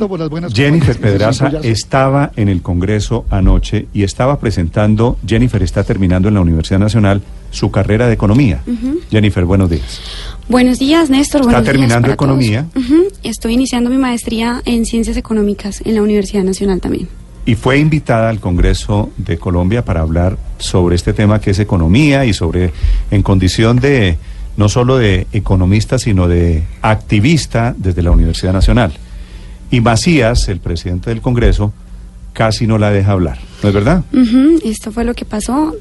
felicito por las buenas Jennifer Pedraza estaba en el Congreso anoche y estaba presentando, Jennifer está terminando en la Universidad Nacional su carrera de economía. Jennifer, buenos días. Buenos días, Néstor. Está terminando economía. Estoy iniciando mi maestría en ciencias económicas en la Universidad Nacional también. Y fue invitada al Congreso de Colombia para hablar sobre este tema que es economía y sobre, en condición de, no solo de economista, sino de activista desde la Universidad Nacional. Y Macías, el presidente del Congreso, casi no la deja hablar, ¿no es verdad? Esto fue lo que pasó.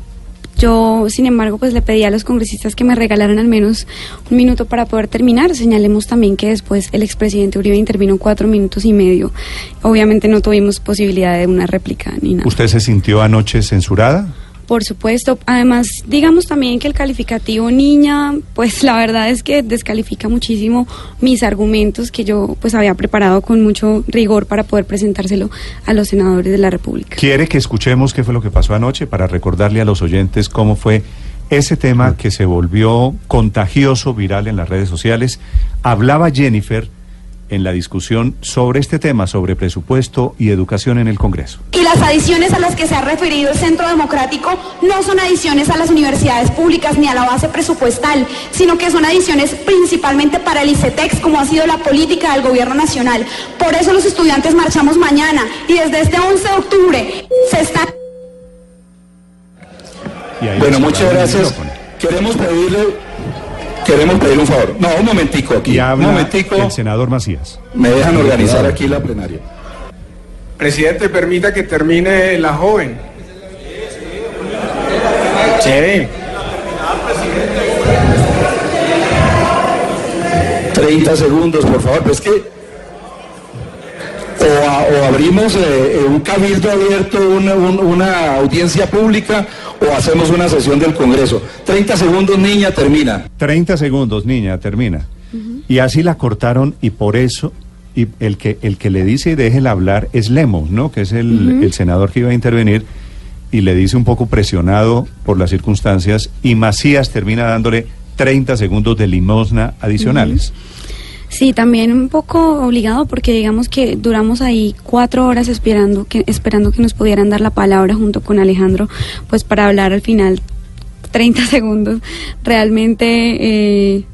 Yo, sin embargo, pues le pedí a los congresistas que me regalaran al menos un minuto para poder terminar. Señalemos también que después el expresidente Uribe intervino cuatro minutos y medio. Obviamente no tuvimos posibilidad de una réplica ni nada. ¿Usted se sintió anoche censurada? Por supuesto. Además, digamos también que el calificativo niña, pues la verdad es que descalifica muchísimo mis argumentos que yo pues había preparado con mucho rigor para poder presentárselo a los senadores de la República. ¿Quiere que escuchemos qué fue lo que pasó anoche para recordarle a los oyentes cómo fue ese tema que se volvió contagioso, viral en las redes sociales? Hablaba Jennifer en la discusión sobre este tema, sobre presupuesto y educación en el Congreso. Y las adiciones a las que se ha referido el Centro Democrático no son adiciones a las universidades públicas ni a la base presupuestal, sino que son adiciones principalmente para el ICETEX, como ha sido la política del Gobierno Nacional. Por eso los estudiantes marchamos mañana y desde este 11 de octubre se está... Bueno, muchas gracias. Queremos pedirle queremos pedir un favor. No, un momentico aquí. Y habla un momentico. el senador Macías. Me dejan organizar aquí la plenaria. Presidente, permita que termine la joven. Sí. 30 segundos, por favor. Pues que o, abrimos eh, eh, un cabildo abierto, una, una audiencia pública, o hacemos una sesión del Congreso. 30 segundos, niña, termina. 30 segundos, niña, termina. Y así la cortaron y por eso y el que el que le dice déjela hablar es Lemos, ¿no? Que es el, el, senador que iba a intervenir y le dice un poco presionado por las circunstancias y Macías termina dándole 30 segundos de limosna adicionales. Sí, también un poco obligado porque digamos que duramos ahí cuatro horas esperando que, esperando que nos pudieran dar la palabra junto con Alejandro, pues para hablar al final 30 segundos. Realmente, eh,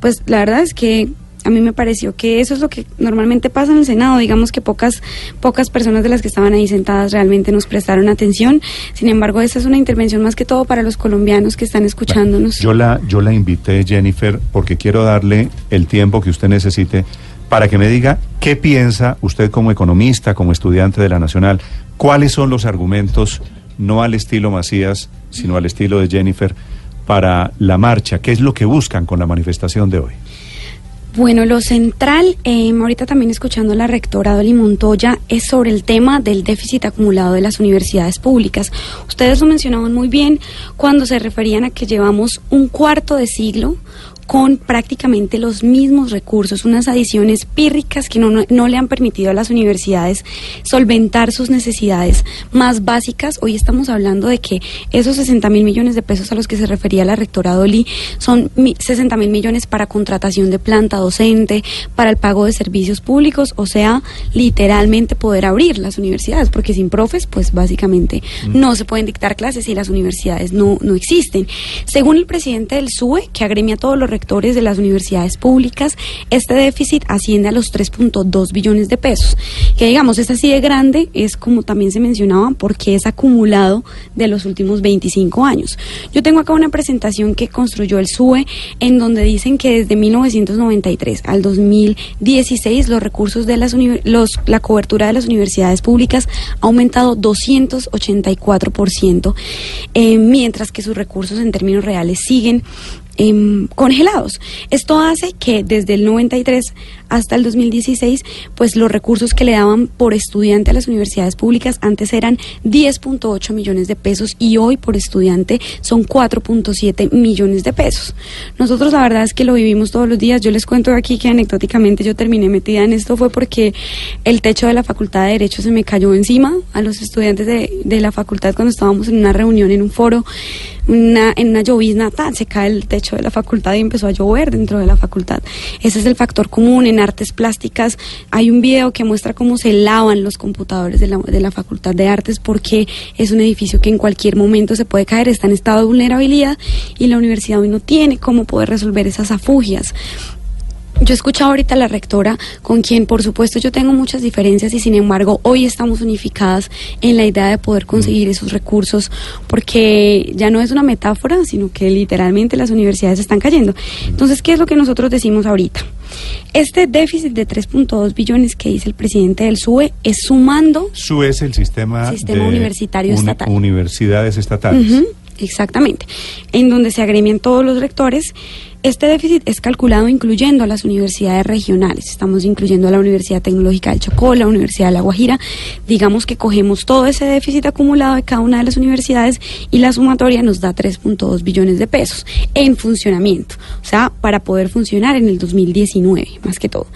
pues la verdad es que a mí me pareció que eso es lo que normalmente pasa en el Senado. Digamos que pocas, pocas personas de las que estaban ahí sentadas realmente nos prestaron atención. Sin embargo, esta es una intervención más que todo para los colombianos que están escuchándonos. yo la, yo la invité, Jennifer, porque quiero darle el tiempo que usted necesite para que me diga qué piensa usted como economista, como estudiante de la Nacional, cuáles son los argumentos, no al estilo Macías, sino al estilo de Jennifer, para la marcha, qué es lo que buscan con la manifestación de hoy. Bueno, lo central, eh, ahorita también escuchando a la rectora Dolly Montoya, es sobre el tema del déficit acumulado de las universidades públicas. Ustedes lo mencionaban muy bien cuando se referían a que llevamos un cuarto de siglo con prácticamente los mismos recursos, unas adiciones pírricas que no, no, le han permitido a las universidades solventar sus necesidades más básicas. Hoy estamos hablando de que esos 60 mil millones de pesos a los que se refería la rectora Dolly son 60 mil millones para contratación de planta docente, para el pago de servicios públicos, o sea, literalmente poder abrir las universidades, porque sin profes, pues básicamente mm. no se pueden dictar clases y las universidades no, no existen. Según el presidente del SUE, que agremia todos los rectores de las universidades públicas, este déficit asciende a los 3.2 billones de pesos. Que digamos, es así de grande, es como también se mencionaba, porque es acumulado de los últimos 25 años. Yo tengo acá una presentación que construyó el SUE, en donde dicen que desde 1993 al 2016 los recursos de las los, la cobertura de las universidades públicas ha aumentado 284%, eh, mientras que sus recursos en términos reales siguen Em, congelados. Esto hace que desde el 93 hasta el 2016, pues los recursos que le daban por estudiante a las universidades públicas antes eran 10.8 millones de pesos y hoy por estudiante son 4.7 millones de pesos. Nosotros la verdad es que lo vivimos todos los días. Yo les cuento aquí que anecdóticamente yo terminé metida en esto fue porque el techo de la Facultad de Derecho se me cayó encima a los estudiantes de, de la facultad cuando estábamos en una reunión en un foro una, en una llovizna, se cae el techo de la facultad y empezó a llover dentro de la facultad. Ese es el factor común. En en artes plásticas hay un video que muestra cómo se lavan los computadores de la, de la Facultad de Artes porque es un edificio que en cualquier momento se puede caer, está en estado de vulnerabilidad y la universidad hoy no tiene cómo poder resolver esas afugias. Yo he escuchado ahorita a la rectora, con quien por supuesto yo tengo muchas diferencias y sin embargo hoy estamos unificadas en la idea de poder conseguir esos recursos porque ya no es una metáfora, sino que literalmente las universidades están cayendo. Entonces, ¿qué es lo que nosotros decimos ahorita? Este déficit de 3.2 billones que dice el presidente del SUE es sumando... SUE es el sistema, sistema de universitario uni- estatal. Universidades estatales. Exactamente. En donde se agremian todos los rectores. Este déficit es calculado incluyendo a las universidades regionales. Estamos incluyendo a la Universidad Tecnológica del Chocó, la Universidad de La Guajira. Digamos que cogemos todo ese déficit acumulado de cada una de las universidades y la sumatoria nos da 3.2 billones de pesos en funcionamiento. O sea, para poder funcionar en el 2019, más que todo.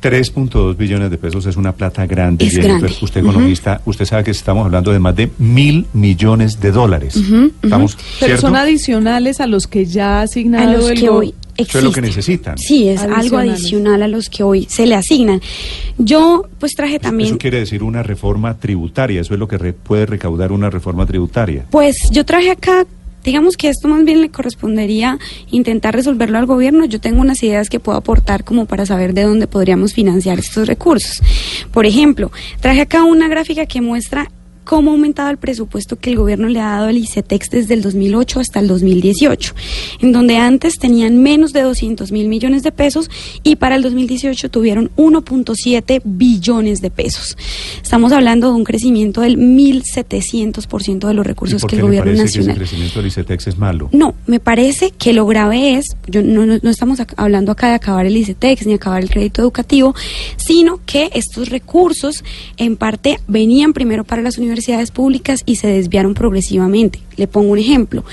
3.2 billones de pesos es una plata grande. Es grande. Usted economista, usted sabe que estamos hablando de más de mil millones de dólares. Estamos, Pero ¿cierto? son adicionales a los que ya ha A asignado los el que Eso es lo que necesitan. Sí, es algo adicional a los que hoy se le asignan. Yo pues traje también... Eso quiere decir una reforma tributaria. Eso es lo que re- puede recaudar una reforma tributaria. Pues yo traje acá, digamos que esto más bien le correspondería intentar resolverlo al gobierno. Yo tengo unas ideas que puedo aportar como para saber de dónde podríamos financiar estos recursos. Por ejemplo, traje acá una gráfica que muestra cómo ha aumentado el presupuesto que el gobierno le ha dado al ICETEX desde el 2008 hasta el 2018, en donde antes tenían menos de 200 mil millones de pesos y para el 2018 tuvieron 1.7 billones de pesos. Estamos hablando de un crecimiento del 1.700% de los ¿Y recursos por que qué el le gobierno parece que nacional. ese crecimiento del ICETEX es malo? No, me parece que lo grave es, yo no, no, no estamos hablando acá de acabar el ICETEX ni acabar el crédito educativo, sino que estos recursos en parte venían primero para las universidades públicas y se desviaron progresivamente. Le pongo un ejemplo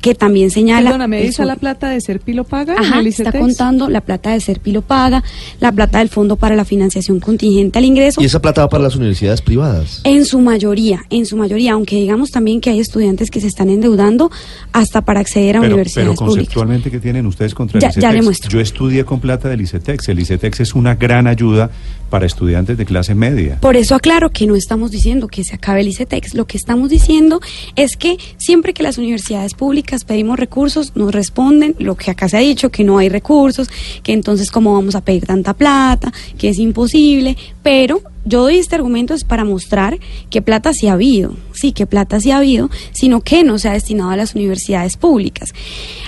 que también señala... ¿ahí está sur- la plata de Serpilo Paga? en Ajá, el está contando la plata de Serpilo Paga, la plata del Fondo para la Financiación Contingente al Ingreso. Y esa plata va para las universidades privadas. En su mayoría, en su mayoría, aunque digamos también que hay estudiantes que se están endeudando hasta para acceder a Pero, universidades pero públicas. conceptualmente, ¿qué tienen ustedes contra Ya- el ya ICETEX? le muestro. Yo estudié con plata del ICETEX. El ICETEX es una gran ayuda para estudiantes de clase media. Por eso aclaro que no estamos diciendo que se acabe el ICETEX. Lo que estamos diciendo es que siempre que las universidades públicas pedimos recursos, nos responden lo que acá se ha dicho, que no hay recursos, que entonces cómo vamos a pedir tanta plata, que es imposible. Pero yo doy este argumento es para mostrar que plata sí ha habido, sí, que plata sí ha habido, sino que no se ha destinado a las universidades públicas.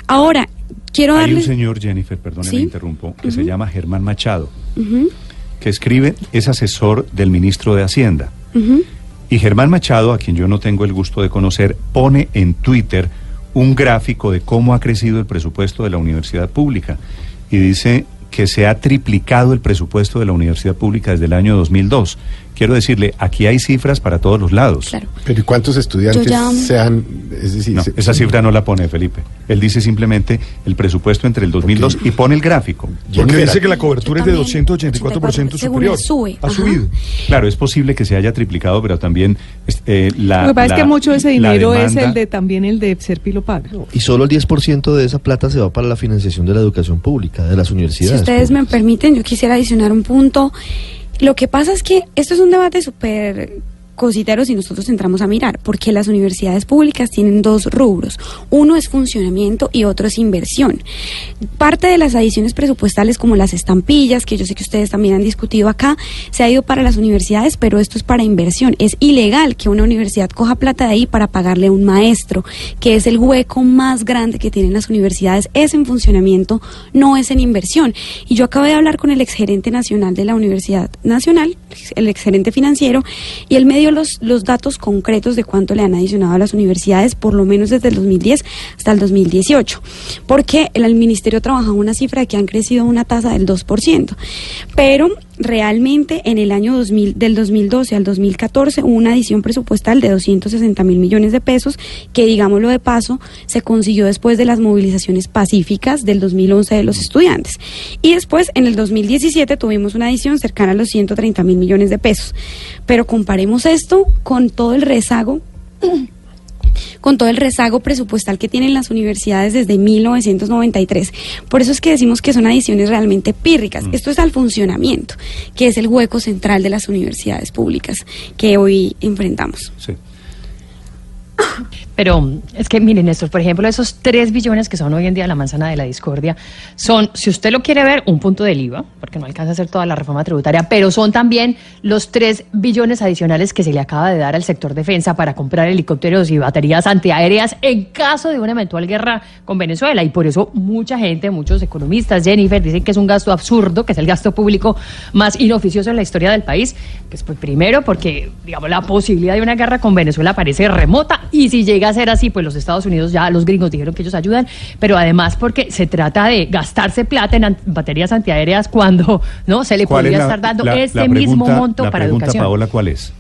Ahora, quiero Hay un señor, Jennifer, perdón, Sí. me interrumpo, que se llama Germán Machado, Ujú, que escribe, es asesor del ministro de Hacienda. Y Germán Machado, a quien yo no tengo el gusto de conocer, pone en Twitter un gráfico de cómo ha crecido el presupuesto de la universidad pública. Y dice que se ha triplicado el presupuesto de la universidad pública desde el año 2002. Quiero decirle, aquí hay cifras para todos los lados. Claro. Pero ¿y cuántos estudiantes ya- se han...? Es decir, No, se- esa cifra no la pone Felipe. Él dice simplemente el presupuesto entre el 2002 y pone el gráfico. Porque dice que la cobertura es de también, 284% según superior. SUE, Ha ajá. subido. Claro, es posible que se haya triplicado, pero también eh, la. Lo que pasa la- es que mucho de ese dinero es el de también el de Serpilo Paga. Y solo el 10% de esa plata se va para la financiación de la educación pública, de las Si universidades. ustedes me permiten, yo quisiera adicionar un punto. Lo que pasa es que esto es un debate súper cositero si nosotros entramos a mirar, porque las universidades públicas tienen dos rubros. Uno es funcionamiento y otro es inversión. Parte de las adiciones presupuestales, como las estampillas, que yo sé que ustedes también han discutido acá, se ha ido para las universidades, pero esto es para inversión. Es ilegal que una universidad coja plata de ahí para pagarle a un maestro, que es el hueco más grande que tienen las universidades. Es en funcionamiento, no es en inversión. Y yo acabo de hablar con el exgerente nacional de la Universidad Nacional, el exgerente financiero, y él me dio los, los datos concretos de cuánto le han adicionado a las universidades, por lo menos desde el 2010 hasta el 2018. Porque el, el ministerio trabaja una cifra de que han crecido una tasa del 2%. Pero realmente en el año 2000, del 2012 al 2014 hubo una adición presupuestal de 260 mil millones de pesos que, digámoslo de paso, se consiguió después de las movilizaciones pacíficas del 2011 de los estudiantes. Y después, en el 2017, tuvimos una adición cercana a los 130 mil millones de pesos. Pero comparemos esto con todo el rezago con todo el rezago presupuestal que tienen las universidades desde 1993. Por eso es que decimos que son adiciones realmente pírricas. Esto es al funcionamiento, que es el hueco central de las universidades públicas que hoy enfrentamos. Sí. Pero es que, miren, Néstor, por ejemplo, esos 3 billones que son hoy en día la manzana de la discordia, son, si usted lo quiere ver, un punto del IVA, porque no alcanza a hacer toda la reforma tributaria, pero son también los 3 billones adicionales que se le acaba de dar al sector defensa para comprar helicópteros y baterías antiaéreas en caso de una eventual guerra con Venezuela. Y por eso mucha gente, muchos economistas, Jennifer, dicen que es un gasto absurdo, que es el gasto público más inoficioso en la historia del país. Pues, pues primero porque, digamos, la posibilidad de una guerra con Venezuela parece remota y si llega a ser así, pues los Estados Unidos ya, los gringos dijeron que ellos ayudan, pero además porque se trata de gastarse plata en baterías antiaéreas cuando no se le ¿Cuál es podría la- estar dando la- la mismo monto la para pregunta, educación. Paola, ¿cuál es?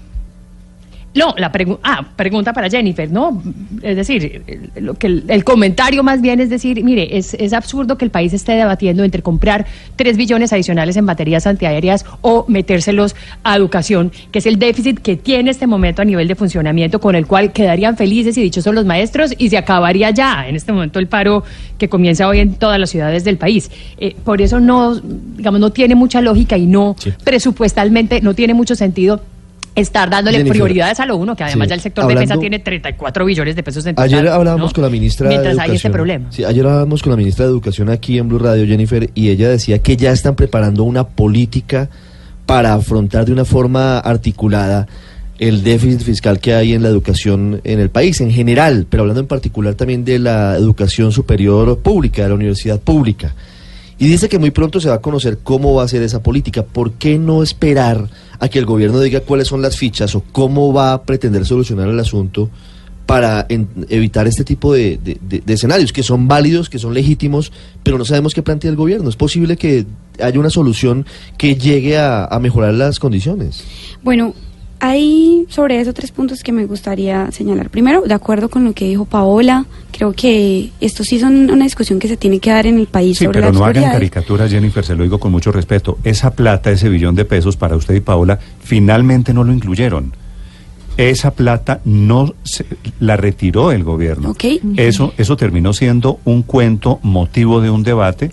No, la pregu- ah, pregunta para Jennifer, ¿no? Es decir, lo que el, el comentario más bien es decir, mire, es, es absurdo que el país esté debatiendo entre comprar 3 billones adicionales en baterías antiaéreas o metérselos a educación, que es el déficit que tiene este momento a nivel de funcionamiento, con el cual quedarían felices y dichosos los maestros y se acabaría ya en este momento el paro que comienza hoy en todas las ciudades del país. Eh, por eso no, digamos, no tiene mucha lógica y no Sí. presupuestalmente no tiene mucho sentido estar dándole Jennifer, prioridades a lo uno, que además sí, ya el sector hablando- defensa tiene 34 billones de pesos en total, Ayer hablábamos ¿no? con la ministra Mientras de Educación. hay este problema. Sí, ayer hablábamos con la ministra de Educación aquí en Blue Radio, Jennifer, y ella decía que ya están preparando una política para afrontar de una forma articulada el déficit fiscal que hay en la educación en el país en general, pero hablando en particular también de la educación superior pública, de la universidad pública. Y dice que muy pronto se va a conocer cómo va a ser esa política. ¿Por qué no esperar a que el gobierno diga cuáles son las fichas o cómo va a pretender solucionar el asunto para en- evitar este tipo de, de- escenarios que son válidos, que son legítimos, pero no sabemos qué plantea el gobierno? ¿Es posible que haya una solución que llegue a, a mejorar las condiciones? Bueno, hay sobre eso tres puntos que me gustaría señalar. Primero, de acuerdo con lo que dijo Paola, creo que esto sí son una discusión que se tiene que dar en el país Sí, sobre pero no hagan caricaturas, Jennifer, se lo digo con mucho respeto. Esa plata, ese billón de pesos para usted y Paola, finalmente no lo incluyeron. Esa plata no se, la retiró el gobierno. Ok. Eso, eso terminó siendo un cuento, motivo de un debate,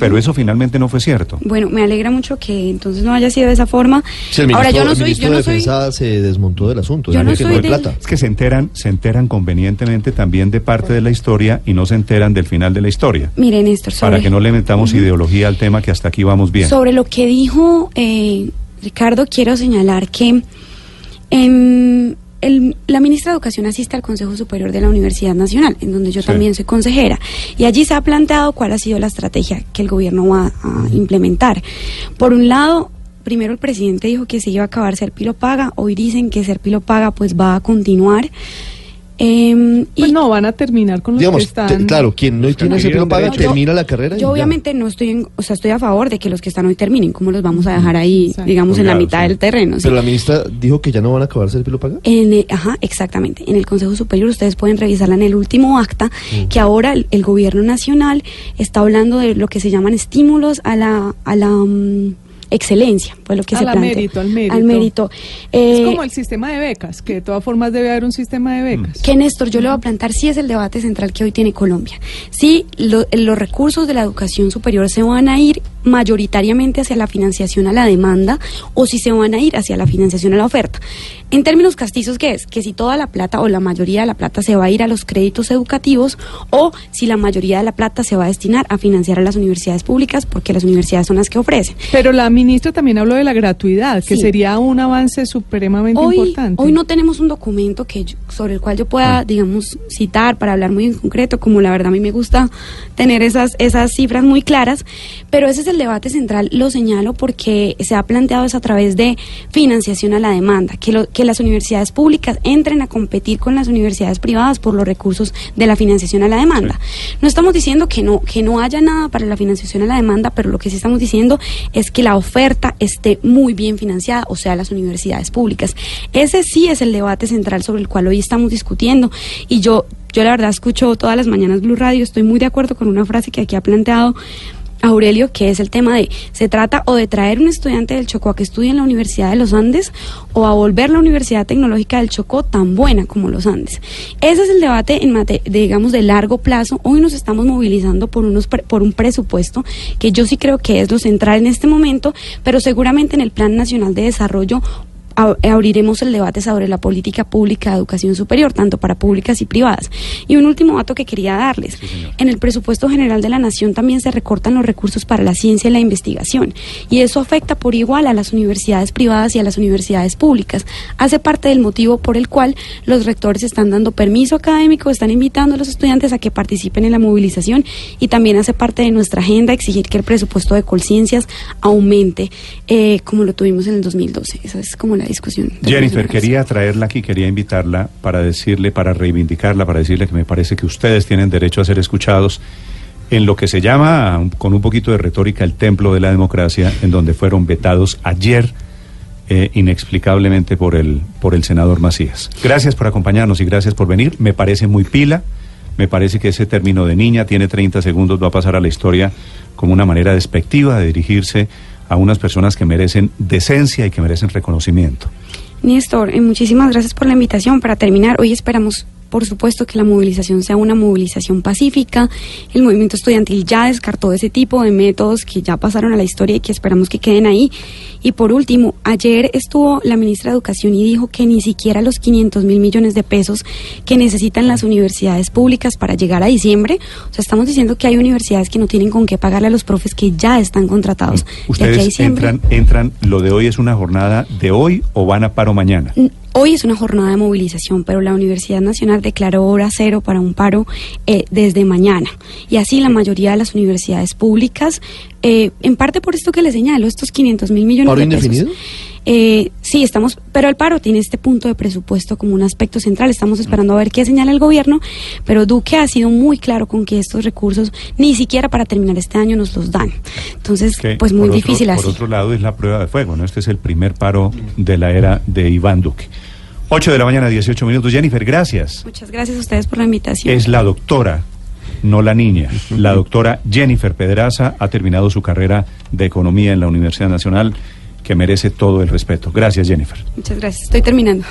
pero eso finalmente no fue cierto. Bueno, me alegra mucho que entonces no haya sido de esa forma. Si el Ahora ministro, yo no el soy, ministro yo no de soy, Defensa se desmontó del asunto, Yo no soy no hay de- plata. Es que se enteran, se enteran convenientemente también de parte de la historia y no se enteran del final de la historia. mire Néstor, sobre, Para que no le metamos ideología al tema que hasta aquí vamos bien. sobre lo que dijo eh, Ricardo, quiero señalar que en el- la ministra de Educación asiste al Consejo Superior de la Universidad Nacional, en donde yo Sí. también soy consejera, y allí se ha planteado cuál ha sido la estrategia que el gobierno va a implementar. Por un lado, primero el presidente dijo que se iba a acabar Serpilo Paga, hoy dicen que Serpilo Paga pues va a continuar. Em, Pues y no, van a terminar con los Digamos, que están... te- claro, quien no tiene ese adquirieron paga termina la carrera. y Yo obviamente no estoy, en- o sea, estoy a favor de que los que están hoy terminen, ¿cómo los vamos a dejar ahí, digamos, en la mitad sí. del terreno? sí? Pero la ministra dijo que ya no van a acabarse el pilo paga. En el- ajá, exactamente. En el Consejo Superior ustedes pueden revisarla en el último acta, que ahora el, el gobierno nacional está hablando de lo que se llaman estímulos a la, a la mm, excelencia, pues lo que se la plantea. mérito, al mérito. Al mérito. Es Eh, como el sistema de becas, que de todas formas debe haber un sistema de becas. que Néstor, yo le voy a plantar, sí es el debate central que hoy tiene Colombia. Sí, lo- los recursos de la educación superior se van a ir mayoritariamente hacia la financiación a la demanda o si se van a ir hacia la financiación a la oferta. En términos castizos, ¿qué es? Que si toda la plata o la mayoría de la plata se va a ir a los créditos educativos o si la mayoría de la plata se va a destinar a financiar a las universidades públicas porque las universidades son las que ofrecen. Pero la ministra también habló de la gratuidad, que Sí. sería un avance supremamente Hoy, importante. hoy no tenemos un documento que yo- sobre el cual yo pueda, digamos, citar para hablar muy en concreto, como la verdad a mí me gusta tener esas, esas cifras muy claras, pero ese es el debate central, lo señalo porque se ha planteado eso a través de financiación a la demanda, que, lo- que las universidades públicas entren a competir con las universidades privadas por los recursos de la financiación a la demanda. No estamos diciendo que no, que no haya nada para la financiación a la demanda, pero lo que sí estamos diciendo es que la oferta esté muy bien financiada, o sea, las universidades públicas. Ese sí es el debate central sobre el cual hoy estamos discutiendo y yo yo la verdad escucho todas las mañanas Blue Radio, estoy muy de acuerdo con una frase que aquí ha planteado Aurelio, que es el tema de, se trata o de traer un estudiante del Chocó a que estudie en la Universidad de los Andes o a volver la Universidad Tecnológica del Chocó tan buena como los Andes. Ese es el debate en mate, de, digamos de largo plazo. Hoy nos estamos movilizando por unos por un presupuesto que yo sí creo que es lo central en este momento, pero seguramente en el Plan Nacional de Desarrollo abriremos el debate sobre la política pública de educación superior, tanto para públicas y privadas. Y un último dato que quería darles. en el presupuesto general de la Nación también se recortan los recursos para la ciencia y la investigación. Y eso afecta por igual a las universidades privadas y a las universidades públicas. Hace parte del motivo por el cual los rectores están dando permiso académico, están invitando a los estudiantes a que participen en la movilización y también hace parte de nuestra agenda exigir que el presupuesto de Colciencias aumente eh, como lo tuvimos en el 2012. Esa es como la discusión. Jennifer, quería traerla aquí, quería invitarla para decirle, para reivindicarla, para decirle que me parece que ustedes tienen derecho a ser escuchados en lo que se llama, con un poquito de retórica, el templo de la democracia, en donde fueron vetados ayer eh, inexplicablemente por el, por el senador Macías. Gracias por acompañarnos y gracias por venir. Me parece muy pila. Me parece que ese término de niña tiene 30 segundos, va a pasar a la historia como una manera despectiva de dirigirse a unas personas que merecen decencia y que merecen reconocimiento. Néstor, eh, muchísimas gracias por la invitación. Para terminar, hoy esperamos, por supuesto, que la movilización sea una movilización pacífica. El movimiento estudiantil ya descartó ese tipo de métodos que ya pasaron a la historia y que esperamos que queden ahí. Y por último, ayer estuvo la ministra de Educación y dijo que ni siquiera los 500 mil millones de pesos que necesitan las universidades públicas para llegar a diciembre, o sea, estamos diciendo que hay universidades que no tienen con qué pagarle a los profes que ya están contratados de aquí a ¿Ustedes diciembre. entran, entran, lo de hoy es una jornada de hoy o van a paro mañana? Hoy es una jornada de movilización, pero la Universidad Nacional declaró hora cero para un paro eh, desde mañana. Y así la mayoría de las universidades públicas, eh, en parte por esto que le señalo, estos 500 mil millones ¿Paro de pesos. indefinido? Eh, sí, estamos, pero el paro tiene este punto de presupuesto como un aspecto central. Estamos esperando a ver qué señala el gobierno, pero Duque ha sido muy claro con que estos recursos ni siquiera para terminar este año nos los dan. Entonces, Que, pues muy por otro- difícil así. Por otro lado es la prueba de fuego, ¿no? Este es el primer paro de la era de Iván Duque. 8 de la mañana, 18 minutos. Jennifer, gracias. Muchas gracias a ustedes por la invitación. Es la doctora, no la niña. La doctora Jennifer Pedraza ha terminado su carrera de economía en la Universidad Nacional, que merece todo el respeto. Gracias, Jennifer. Muchas gracias. Estoy terminando.